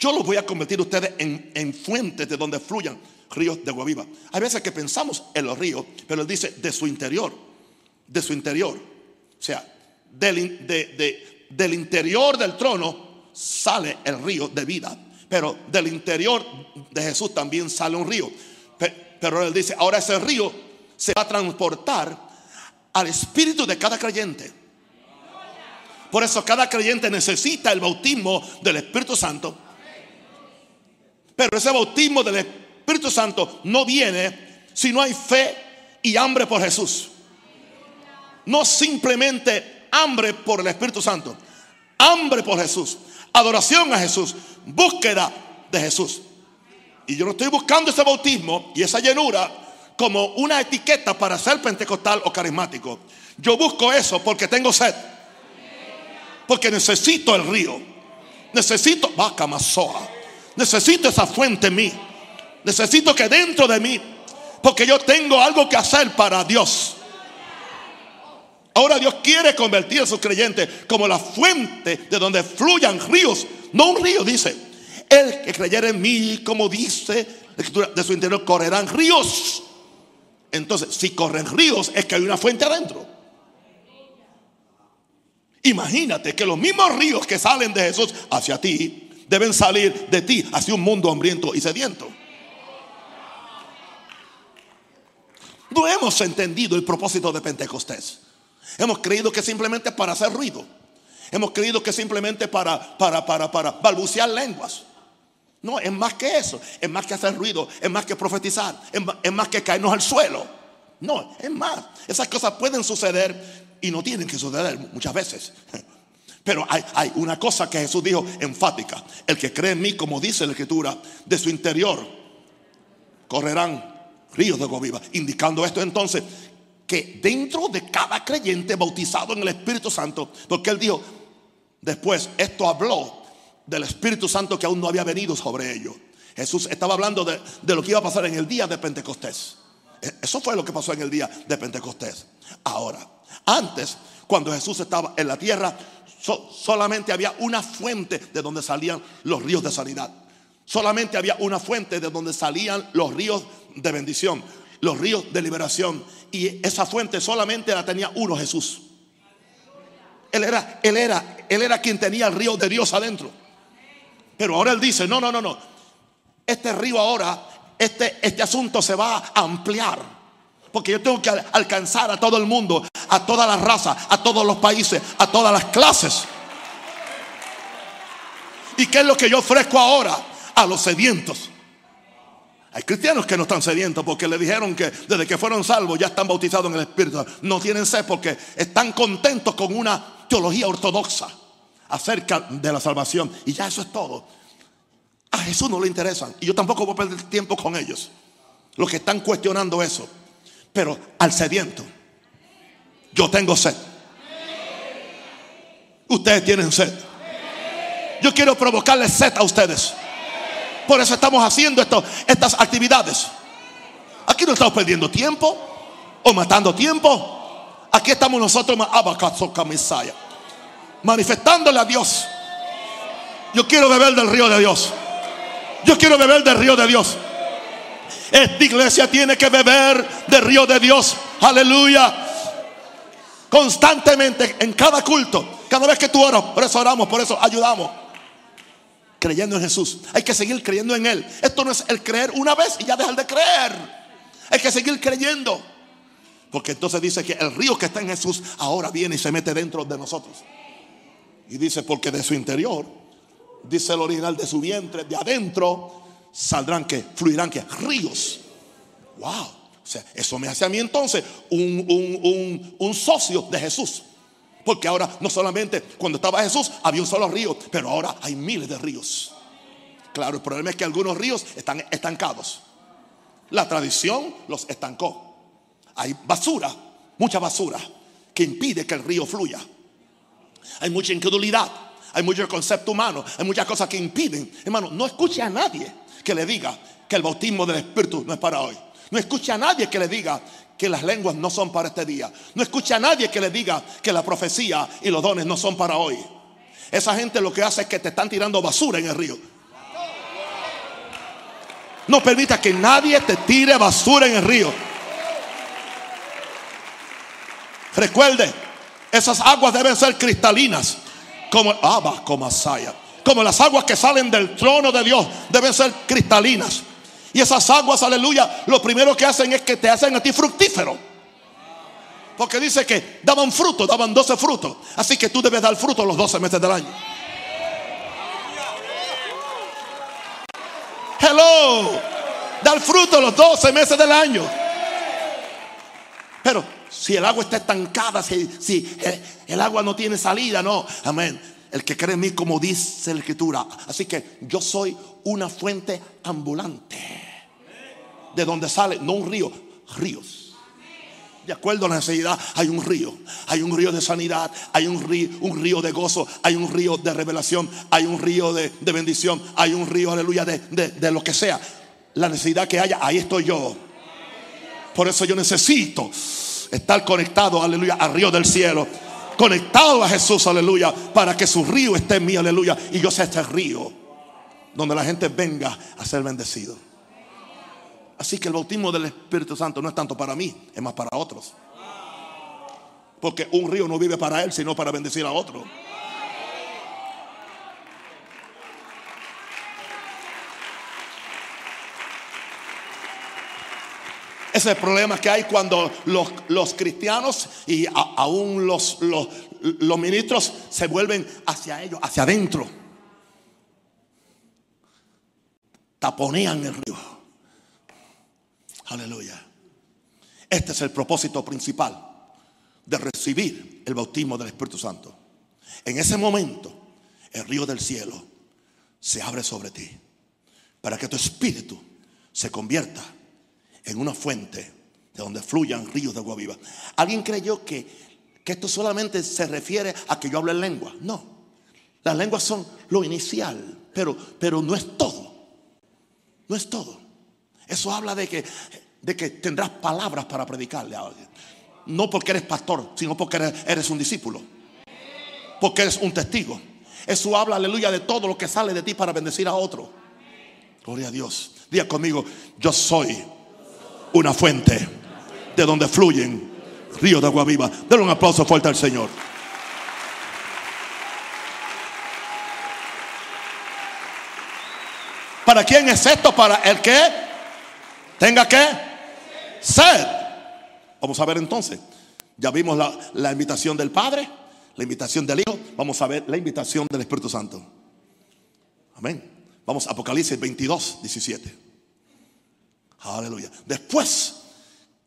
yo los voy a convertir a ustedes en, en fuentes de donde fluyan ríos de agua viva. Hay veces que pensamos en los ríos, pero él dice de su interior, de su interior. O sea, del, del interior del trono sale el río de vida. Pero del interior de Jesús también sale un río. Pero él dice, ahora ese río se va a transportar al espíritu de cada creyente. Por eso cada creyente necesita el bautismo del Espíritu Santo. Pero ese bautismo del Espíritu Santo no viene si no hay fe y hambre por Jesús. No simplemente hambre por el Espíritu Santo. Hambre por Jesús. Adoración a Jesús búsqueda de Jesús. Y yo no estoy buscando ese bautismo y esa llenura como una etiqueta para ser pentecostal o carismático. Yo busco eso porque tengo sed. Porque necesito el río. Necesito vaca masoa. Necesito esa fuente en mí. Necesito que dentro de mí, porque yo tengo algo que hacer para Dios. Ahora Dios quiere convertir a sus creyentes como la fuente de donde fluyan ríos no un río, dice. El que creyera en mí, como dice la escritura, de su interior correrán ríos. Entonces, si corren ríos, es que hay una fuente adentro. Imagínate que los mismos ríos que salen de Jesús hacia ti deben salir de ti hacia un mundo hambriento y sediento. No hemos entendido el propósito de Pentecostés. Hemos creído que simplemente para hacer ruido. Hemos creído que simplemente para, para, para, para balbucear lenguas. No, es más que eso. Es más que hacer ruido. Es más que profetizar. Es más, que caernos al suelo. No, es más. Esas cosas pueden suceder y no tienen que suceder muchas veces. Pero hay, una cosa que Jesús dijo enfática. El que cree en mí, como dice la escritura, de su interior correrán ríos de agua viva. Indicando esto entonces que dentro de cada creyente bautizado en el Espíritu Santo, porque él dijo, Después, esto habló del Espíritu Santo que aún no había venido sobre ellos. Jesús estaba hablando de, lo que iba a pasar en el día de Pentecostés. E, eso fue lo que pasó en el día de Pentecostés. Ahora, antes, cuando Jesús estaba en la tierra, solamente había una fuente de donde salían los ríos de sanidad. Solamente había una fuente de donde salían los ríos de bendición, los ríos de liberación. Y esa fuente solamente la tenía uno, Jesús. Él era, él era, él era quien tenía el río de Dios adentro. Pero ahora él dice, no, no, no, no. Este río ahora, este, este asunto se va a ampliar. Porque yo tengo que alcanzar a todo el mundo, a todas las razas, a todos los países, a todas las clases. ¿Y qué es lo que yo ofrezco ahora? A los sedientos. Hay cristianos que no están sedientos porque le dijeron que desde que fueron salvos ya están bautizados en el Espíritu. No tienen sed porque están contentos con una teología ortodoxa acerca de la salvación. Y ya eso es todo. A Jesús no le interesan. Y yo tampoco voy a perder tiempo con ellos. Los que están cuestionando eso. Pero al sediento, yo tengo sed. Ustedes tienen sed. Yo quiero provocarles sed a ustedes. Por eso estamos haciendo estas actividades. Aquí no estamos perdiendo tiempo o matando tiempo. Aquí estamos nosotros manifestándole a Dios. Yo quiero beber del río de Dios. Yo quiero beber del río de Dios. Esta iglesia tiene que beber del río de Dios. Aleluya. constantemente en cada culto, cada vez que tú oras, por eso oramos, por eso ayudamos. Creyendo en Jesús. Hay que seguir creyendo en Él. Esto no es el creer una vez y ya dejar de creer. Hay que seguir creyendo. Porque entonces dice que el río que está en Jesús ahora viene y se mete dentro de nosotros. Y dice, porque de su interior, dice el original, de su vientre, de adentro, saldrán que, fluirán que, ríos. Wow. O sea, eso me hace a mí entonces un, un, un socio de Jesús. Porque ahora no solamente cuando estaba Jesús había un solo río, pero ahora hay miles de ríos. Claro, el problema es que algunos ríos están estancados. La tradición los estancó. Hay basura, mucha basura, que impide que el río fluya. Hay mucha incredulidad, hay mucho concepto humano, hay muchas cosas que impiden. Hermano, no escuche a nadie que le diga que el bautismo del Espíritu no es para hoy. No escuche a nadie que le diga que las lenguas no son para este día. No escuche a nadie que le diga que la profecía y los dones no son para hoy. Esa gente lo que hace es que te están tirando basura en el río. No permita que nadie te tire basura en el río. Recuerde, esas aguas deben ser cristalinas. Como, como, como las aguas que salen del trono de Dios deben ser cristalinas. Y esas aguas, aleluya, lo primero que hacen es que te hacen a ti fructífero. Porque dice que daban fruto, daban 12 frutos. Así que tú debes dar fruto los 12 meses del año. Hello. Dar fruto los 12 meses del año. Pero si el agua está estancada, si, el, el agua no tiene salida, no. Amén. El que cree en mí, como dice la escritura. Así que yo soy una fuente ambulante. De donde sale, no un río, ríos. De acuerdo a la necesidad, hay un río. Hay un río de sanidad, hay un río, un río de gozo, hay un río de revelación, hay un río de, bendición, hay un río, aleluya, de, de lo que sea. La necesidad que haya, ahí estoy yo. Por eso yo necesito estar conectado, aleluya, al río del cielo. Conectado a Jesús, aleluya, para que su río esté en mí, aleluya. Y yo sea este río donde la gente venga a ser bendecido. Así que el bautismo del Espíritu Santo no es tanto para mí, es más para otros. Porque un río no vive para él, sino para bendecir a otro. Ese es el problema que hay cuando los, cristianos y aún los, los, los ministros se vuelven hacia ellos, hacia adentro. Taponean el río. Aleluya. Este es el propósito principal de recibir el bautismo del Espíritu Santo. En ese momento, el río del cielo se abre sobre ti para que tu espíritu se convierta en una fuente de donde fluyan ríos de agua viva. ¿Alguien creyó que, que esto solamente se refiere a que yo hable en lengua? No. Las lenguas son lo inicial, pero, pero no es todo. No es todo. Eso habla de que, de que tendrás palabras para predicarle a alguien. No porque eres pastor, sino porque eres, eres un discípulo. Porque eres un testigo. Eso habla, aleluya, de todo lo que sale de ti para bendecir a otro. Gloria a Dios. Diga conmigo, yo soy una fuente de donde fluyen ríos de agua viva. Denle un aplauso fuerte al Señor. ¿Para quién es esto? Para el que tenga que ser. Vamos a ver entonces. Ya vimos la, la invitación del Padre, la invitación del Hijo. Vamos a ver la invitación del Espíritu Santo. Amén. Vamos a Apocalipsis 22, 17. Aleluya. Después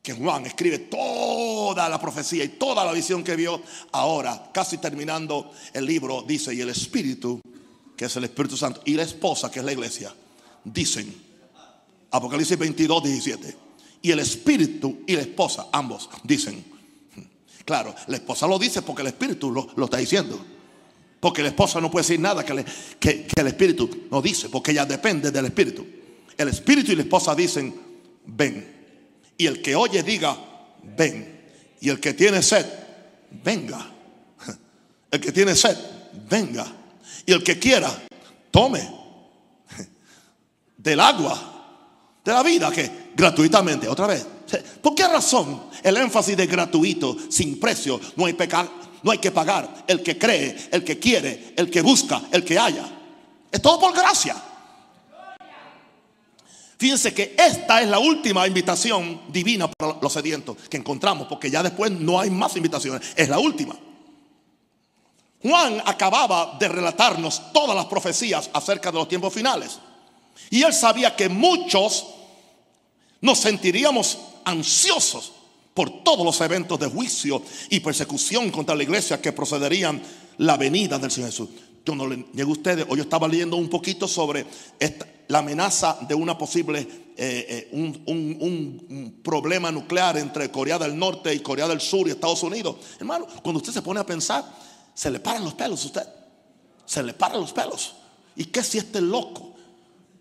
que Juan escribe toda la profecía y toda la visión que vio, ahora, casi terminando el libro, dice, y el Espíritu, que es el Espíritu Santo, y la esposa, que es la iglesia, dicen, Apocalipsis 22, 17, y el Espíritu y la esposa, ambos, dicen, claro, la esposa lo dice porque el Espíritu lo, está diciendo. Porque la esposa no puede decir nada que, que el Espíritu no dice, porque ella depende del Espíritu. El Espíritu y la esposa dicen, ven. Y el que oye diga, ven. Y el que tiene sed, venga. El que tiene sed, venga. Y el que quiera, tome del agua de la vida que gratuitamente, otra vez, ¿Por qué razón el énfasis de gratuito, sin precio, no hay, no hay que pagar? El que cree, el que quiere, el que busca, el que haya. Es todo por gracia. Fíjense que esta es la última invitación divina para los sedientos que encontramos, porque ya después no hay más invitaciones, es la última. Juan acababa de relatarnos todas las profecías acerca de los tiempos finales. Y él sabía que muchos nos sentiríamos ansiosos por todos los eventos de juicio y persecución contra la iglesia que procederían la venida del Señor Jesús. Yo no le niego a ustedes, hoy yo estaba leyendo un poquito sobre la amenaza de una posible, eh, eh, un, problema nuclear entre Corea del Norte y Corea del Sur y Estados Unidos. Hermano, cuando usted se pone a pensar, se le paran los pelos a usted. Se le paran los pelos. ¿Y qué si este loco?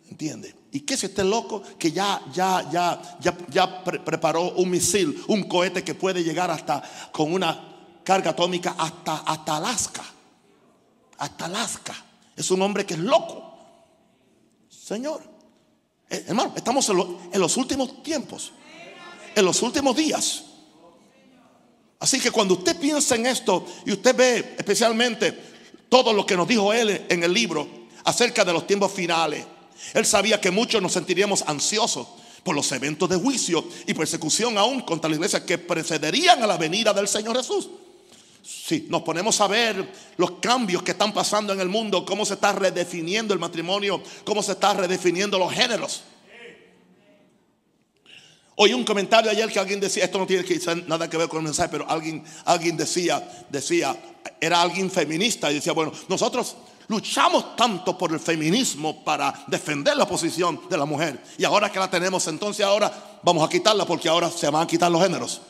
¿Entiende? ¿Y qué si este loco que ya, ya, ya, ya, ya preparó un misil, un cohete que puede llegar hasta con una carga atómica hasta, hasta Alaska? Hasta Alaska. Es un hombre que es loco. Señor, eh, hermano, estamos en los últimos tiempos, en los últimos días. Así que cuando usted piensa en esto y usted ve especialmente todo lo que nos dijo él en el libro acerca de los tiempos finales, él sabía que muchos nos sentiríamos ansiosos por los eventos de juicio y persecución aún contra la iglesia que precederían a la venida del Señor Jesús. Si nos ponemos a ver los cambios que están pasando en el mundo, cómo se está redefiniendo el matrimonio, cómo se está redefiniendo los géneros. Oí un comentario ayer que alguien decía, esto no tiene nada que ver con el mensaje, pero alguien, alguien decía, decía, era alguien feminista y decía, bueno, nosotros luchamos tanto por el feminismo para defender la posición de la mujer. Y ahora que la tenemos, entonces ahora vamos a quitarla porque ahora se van a quitar los géneros.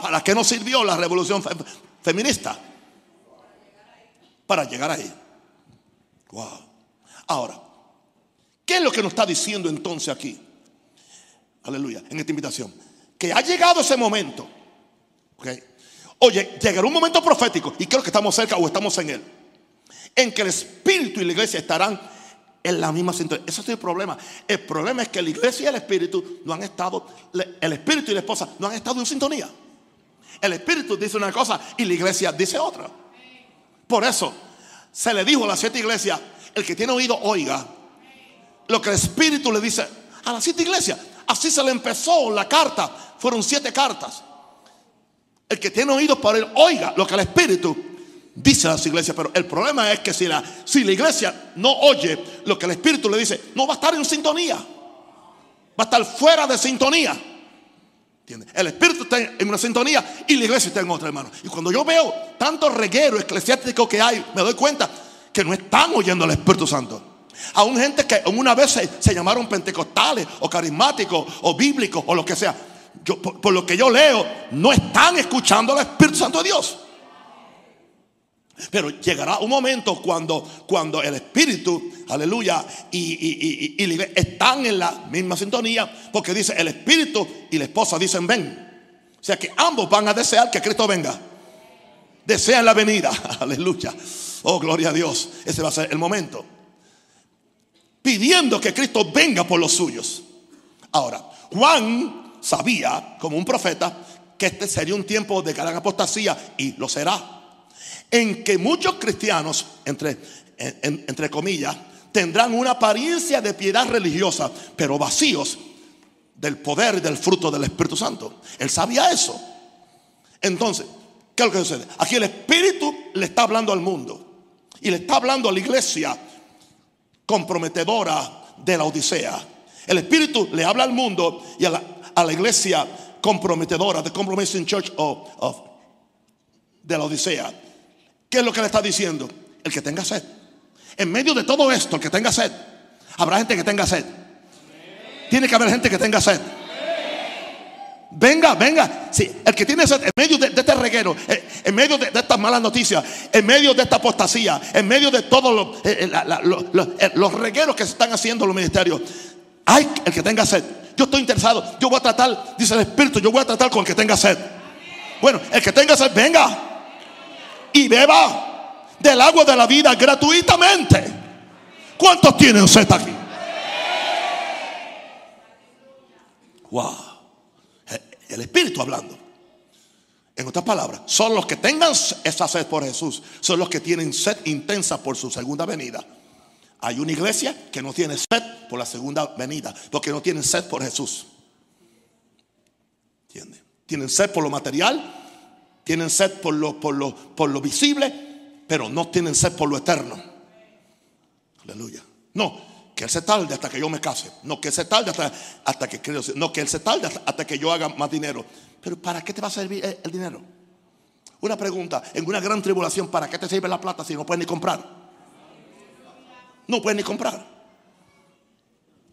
¿Para qué nos sirvió la revolución feminista? Para llegar ahí. Wow. Ahora, ¿qué es lo que nos está diciendo entonces aquí? Aleluya, en esta invitación. Que ha llegado ese momento. Oye, llegará un momento profético, y creo que estamos cerca o estamos en él, en que el Espíritu y la iglesia estarán en la misma sintonía. Ese es el problema. El problema es que la iglesia y el Espíritu no han estado, el Espíritu y la esposa no han estado en sintonía. El Espíritu dice una cosa y la iglesia dice otra. Por eso se le dijo a las siete iglesias, el que tiene oído oiga lo que el Espíritu le dice a las siete iglesias. Así se le empezó la carta. Fueron siete cartas. El que tiene oídos para él, oiga lo que el Espíritu dice a las iglesias. Pero el problema es que si la, si la iglesia no oye lo que el Espíritu le dice, no va a estar en sintonía. Va a estar fuera de sintonía. El Espíritu está en una sintonía y la iglesia está en otra, hermano. Y cuando yo veo tanto reguero eclesiástico que hay, me doy cuenta que no están oyendo al Espíritu Santo. Aún gente que una vez se, llamaron pentecostales o carismáticos o bíblicos o lo que sea. Yo, por, lo que yo leo, no están escuchando al Espíritu Santo de Dios. Pero llegará un momento cuando, cuando el Espíritu, aleluya, y, y, están en la misma sintonía, porque dice el Espíritu y la esposa dicen ven. O sea que ambos van a desear que Cristo venga. Desean la venida, aleluya. Oh, gloria a Dios. Ese va a ser el momento pidiendo que Cristo venga por los suyos. Ahora, Juan sabía, como un profeta, que este sería un tiempo de gran apostasía y lo será. En que muchos cristianos, entre, entre comillas, tendrán una apariencia de piedad religiosa, pero vacíos del poder y del fruto del Espíritu Santo. Él sabía eso. Entonces, ¿qué es lo que sucede? Aquí el Espíritu le está hablando al mundo y le está hablando a la iglesia comprometedora de la Odisea. El Espíritu le habla al mundo y a la, iglesia comprometedora, The Compromising Church of, de la Odisea. ¿Qué es lo que le está diciendo? El que tenga sed. En medio de todo esto, el que tenga sed, habrá gente que tenga sed. Tiene que haber gente que tenga sed. Venga, venga. Sí, el que tiene sed en medio de, este reguero, eh, en medio de, estas malas noticias, en medio de esta apostasía, en medio de todos eh, eh, los regueros que se están haciendo en los ministerios. Hay el que tenga sed. Yo estoy interesado. Yo voy a tratar, dice el Espíritu, yo voy a tratar con el que tenga sed. Bueno, el que tenga sed, venga y beba del agua de la vida gratuitamente. ¿Cuántos tienen sed aquí? Wow. El Espíritu hablando. En otras palabras, son los que tengan esa sed por Jesús, son los que tienen sed intensa por su segunda venida. Hay una iglesia que no tiene sed por la segunda venida, porque no tienen sed por Jesús. ¿Entienden? Tienen sed por lo material, tienen sed por lo, por lo, por lo visible, pero no tienen sed por lo eterno. Aleluya. No, que Él se tarde hasta que yo me case. No, que Él se tarde hasta, hasta que creo. No, que Él se tarde hasta, que yo haga más dinero. Pero ¿para qué te va a servir el, dinero? Una pregunta, en una gran tribulación, ¿para qué te sirve la plata si no puedes ni comprar? No puedes ni comprar.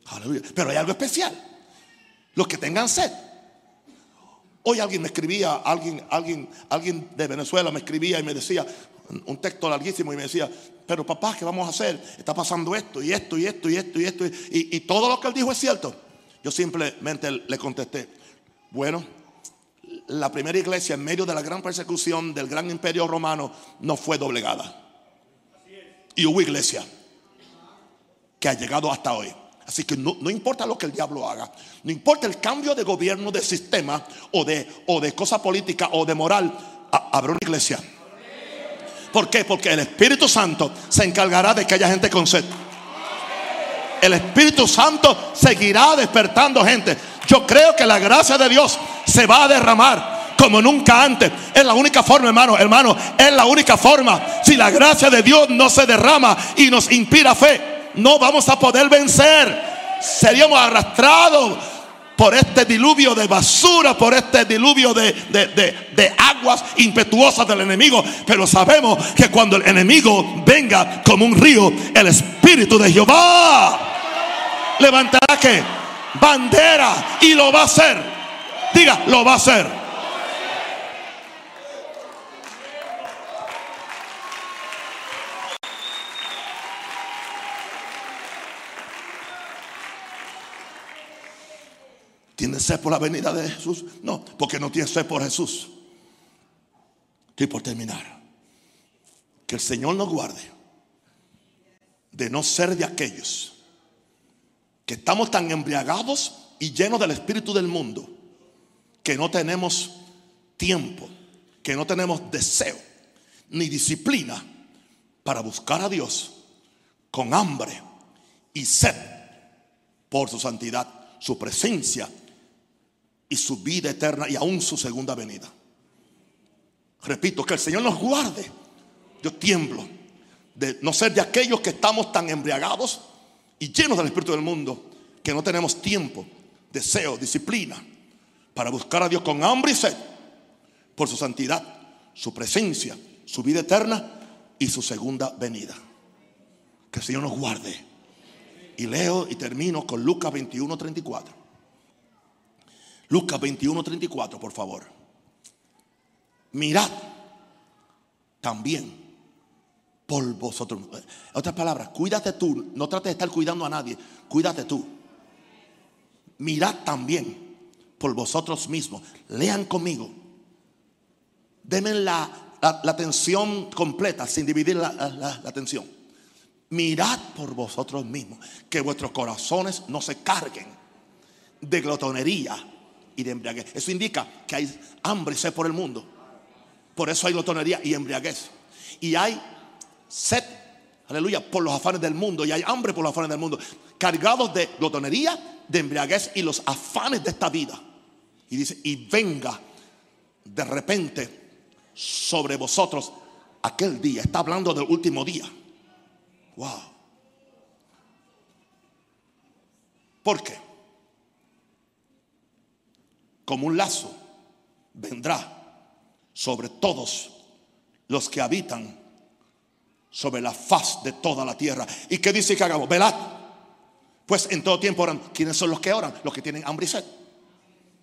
Aleluya. Pero hay algo especial. Los que tengan sed. Hoy alguien me escribía, alguien, alguien, alguien de Venezuela me escribía y me decía, un texto larguísimo y me decía, pero papá, ¿qué vamos a hacer? Está pasando esto y esto y esto y esto y esto. Y, todo lo que él dijo es cierto. Yo simplemente le contesté, bueno, la primera iglesia en medio de la gran persecución del gran imperio romano no fue doblegada. Y hubo iglesia que ha llegado hasta hoy. Así que no, importa lo que el diablo haga, no importa el cambio de gobierno, de sistema o de, o de cosa política o de moral, habrá una iglesia ¿Por qué? Porque el Espíritu Santo se encargará de que haya gente con sed. El Espíritu Santo seguirá despertando gente. Yo creo que la gracia de Dios se va a derramar como nunca antes. Es la única forma, hermano, hermano, es la única forma. Si la gracia de Dios no se derrama y nos inspira fe, no vamos a poder vencer. Seríamos arrastrados por este diluvio de basura, por este diluvio de, aguas impetuosas del enemigo. Pero sabemos que cuando el enemigo venga como un río, el Espíritu de Jehová levantará que bandera y lo va a hacer. Diga, lo va a hacer. ¿Tienes sed por la venida de Jesús? No, porque no tienes sed por Jesús. Y por terminar, que el Señor nos guarde de no ser de aquellos que estamos tan embriagados y llenos del espíritu del mundo que no tenemos tiempo, que no tenemos deseo ni disciplina para buscar a Dios con hambre y sed por su santidad, su presencia y su vida eterna y aún su segunda venida. Repito, que el Señor nos guarde. Yo tiemblo de no ser de aquellos que estamos tan embriagados y llenos del Espíritu del mundo que no tenemos tiempo, deseo, disciplina para buscar a Dios con hambre y sed por su santidad, su presencia, su vida eterna y su segunda venida. Que el Señor nos guarde. Y leo y termino con Lucas 21, 34. Lucas 21, 34, por favor. Mirad también por vosotros. Otras palabras, cuídate tú. No trates de estar cuidando a nadie. Cuídate tú. Mirad también por vosotros mismos. Lean conmigo. Denme la, atención completa sin dividir la, la atención. Mirad por vosotros mismos. Que vuestros corazones no se carguen de glotonería y de embriaguez. Eso indica que hay hambre y sed por el mundo. Por eso hay glotonería y embriaguez. Y hay sed, aleluya, por los afanes del mundo. Y hay hambre por los afanes del mundo. Cargados de glotonería, de embriaguez y los afanes de esta vida. Y dice, y venga de repente sobre vosotros aquel día. Está hablando del último día. Wow. ¿Por qué? Como un lazo, vendrá sobre todos los que habitan sobre la faz de toda la tierra. ¿Y qué dice que hagamos? Velad. Pues en todo tiempo oran. ¿Quiénes son los que oran? Los que tienen hambre y sed.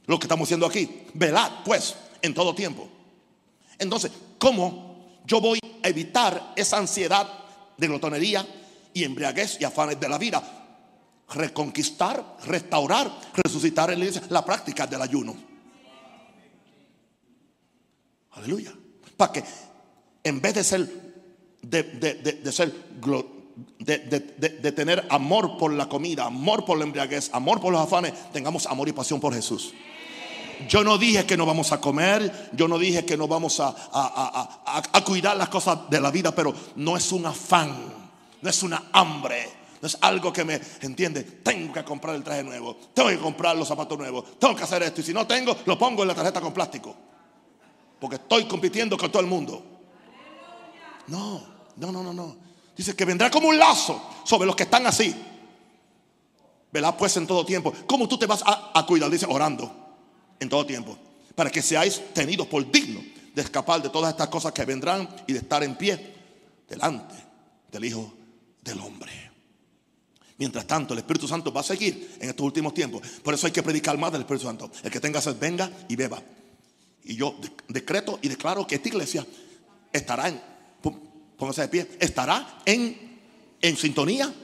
Lo que estamos haciendo aquí. Velad, pues, en todo tiempo. Entonces, ¿cómo yo voy a evitar esa ansiedad de glotonería y embriaguez y afanes de la vida? Reconquistar, restaurar, resucitar en la iglesia la práctica del ayuno. Aleluya. Para que en vez de ser, de, ser de, de- de- de tener amor por la comida, amor por la embriaguez, amor por los afanes, tengamos amor y pasión por Jesús. Yo no dije que no vamos a comer, yo no dije que no vamos a- a- a- a cuidar las cosas de la vida, pero no es un afán, no es una hambre, no es algo que me entiende. Tengo que comprar el traje nuevo, tengo que comprar los zapatos nuevos, tengo que hacer esto, y si no tengo, lo pongo en la tarjeta con plástico, porque estoy compitiendo con todo el mundo. No, no, no, no, no. Dice que vendrá como un lazo sobre los que están así. ¿Verdad? Pues en todo tiempo. ¿Cómo tú te vas a, a cuidar? Dice orando en todo tiempo. Para que seáis tenidos por dignos de escapar de todas estas cosas que vendrán y de estar en pie delante del Hijo del Hombre. Mientras tanto, el Espíritu Santo va a seguir en estos últimos tiempos. Por eso hay que predicar más del Espíritu Santo. El que tenga sed, venga y beba. Y yo de- decreto y declaro que esta iglesia estará en, pó- póngase de pie, estará en, en sintonía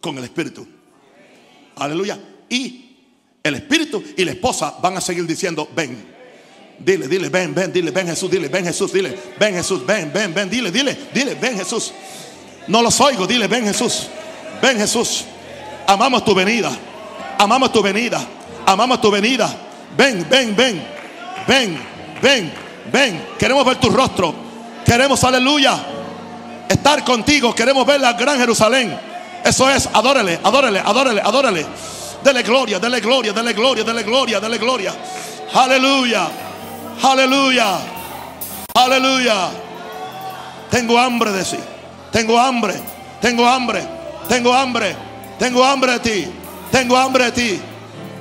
con el Espíritu. Aleluya. Y el Espíritu y la esposa van a seguir diciendo, ven. Dile, dile, ven, ven, dile, ven Jesús, dile, ven Jesús, dile, ven Jesús, ven, ven, ven, dile, dile, dile, ven Jesús. No los oigo, dile, ven Jesús, ven Jesús. Amamos tu venida, amamos tu venida, amamos tu venida. Ven, ven, ven, ven, ven, ven. Queremos ver tu rostro, queremos, aleluya, estar contigo, queremos ver la gran Jerusalén. Eso es, adórale, adórale, adórale, adórale. Dele gloria, dele gloria, dele gloria, dele gloria, dele gloria. Aleluya, aleluya, aleluya. Tengo hambre de sí. Tengo hambre, tengo hambre, tengo hambre, tengo hambre de ti. Tengo hambre de ti.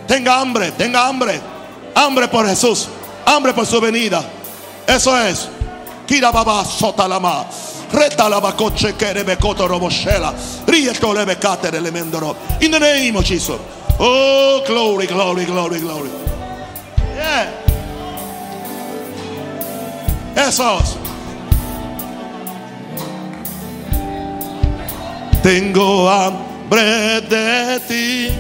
Tenga hambre, tenga hambre. Hambre por Jesús, hambre por su venida. Eso es. Kira baba sota lama. Reta la bacoche que rebe koto roboshela. Rieto lebe katere le mendoro. In the name of Jesus. Oh, glory, glory, glory, glory. Yeah. Eso es. Tengo hambre de ti.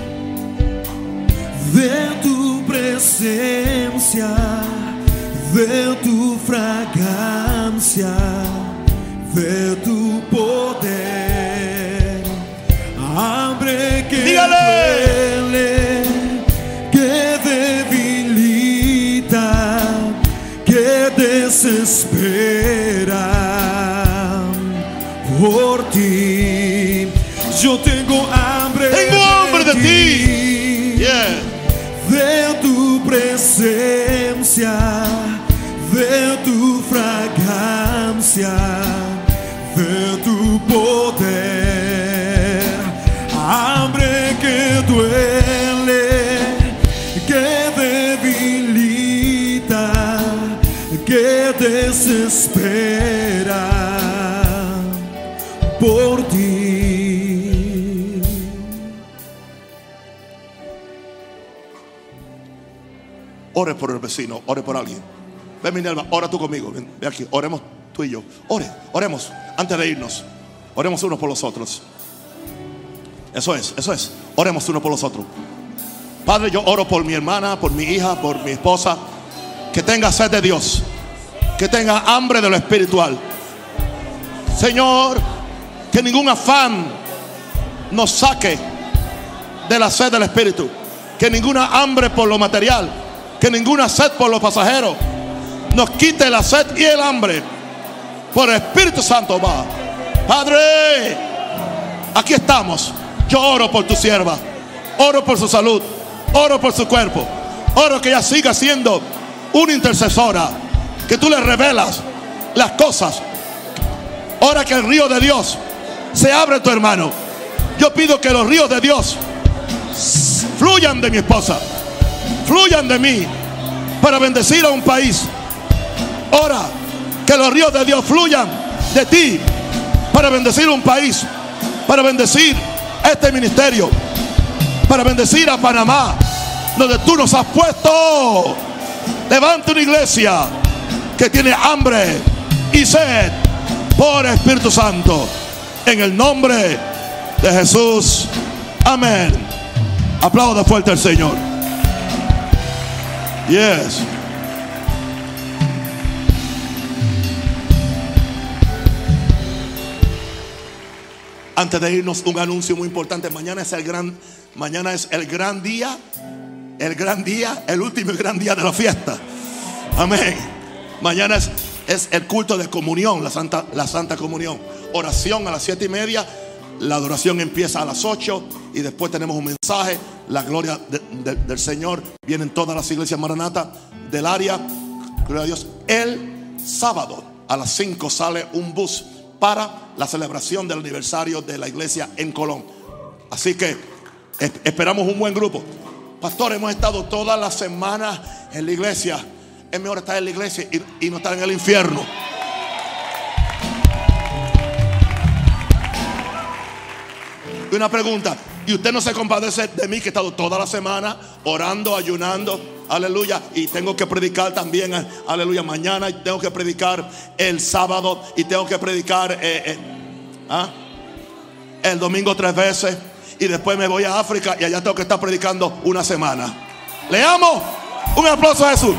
de tu presencia, de tu fragancia, de tu poder. Hambre que Dígale. duele, que debilita, que desespera por ti. Yo tengo hambre. Tengo hambre de ti. Yeah. de tu presencia, de tu fragancia, de tu poder. Hambre que duele, que debilita, que desespera Ore por el vecino, ore por alguien. Ven Minerva, ora tú conmigo. Ven, ven aquí, oremos tú y yo. Ore, oremos antes de irnos. Oremos unos por los otros. Eso es, eso es. Oremos unos por los otros. Padre, yo oro por mi hermana, por mi hija, por mi esposa. Que tenga sed de Dios. Que tenga hambre de lo espiritual. Señor, que ningún afán nos saque de la sed del Espíritu. Que ninguna hambre por lo material, que ninguna sed por los pasajeros nos quite la sed y el hambre. Por el Espíritu Santo va. Padre, aquí estamos. Yo oro por tu sierva. Oro por su salud. Oro por su cuerpo. Oro que ella siga siendo una intercesora. Que tú le revelas las cosas. Ora que el río de Dios se abre tu hermano. Yo pido que los ríos de Dios fluyan de mi esposa, fluyan de mí para bendecir a un país. Ora que los ríos de Dios fluyan de ti para bendecir un país, para bendecir este ministerio, para bendecir a Panamá, donde tú nos has puesto. Levanta una iglesia que tiene hambre y sed por Espíritu Santo. En el nombre de Jesús. Amén. Aplauda fuerte al Señor. Yes. Antes de irnos, un anuncio muy importante. Mañana es el gran, mañana es el gran día, el gran día, el último gran día de la fiesta. Amén. Mañana es, es el culto de comunión, la Santa, la Santa Comunión. Oración a las siete y media. La adoración empieza a las ocho y después tenemos un mensaje. La gloria de- de- del Señor. Vienen todas las iglesias maranata del área. Gloria a Dios. El sábado a las 5 sale un bus para la celebración del aniversario de la iglesia en Colón. Así que es- esperamos un buen grupo. Pastor, hemos estado toda la semana en la iglesia. Es mejor estar en la iglesia y, y no estar en el infierno. Una pregunta, ¿y usted no se compadece de mí que he estado toda la semana orando, ayunando? Aleluya. Y tengo que predicar también, eh, aleluya, mañana y tengo que predicar el sábado y tengo que predicar eh, eh, ¿ah? el domingo tres veces. Y después me voy a África y allá tengo que estar predicando una semana. Le amo. Un aplauso a Jesús.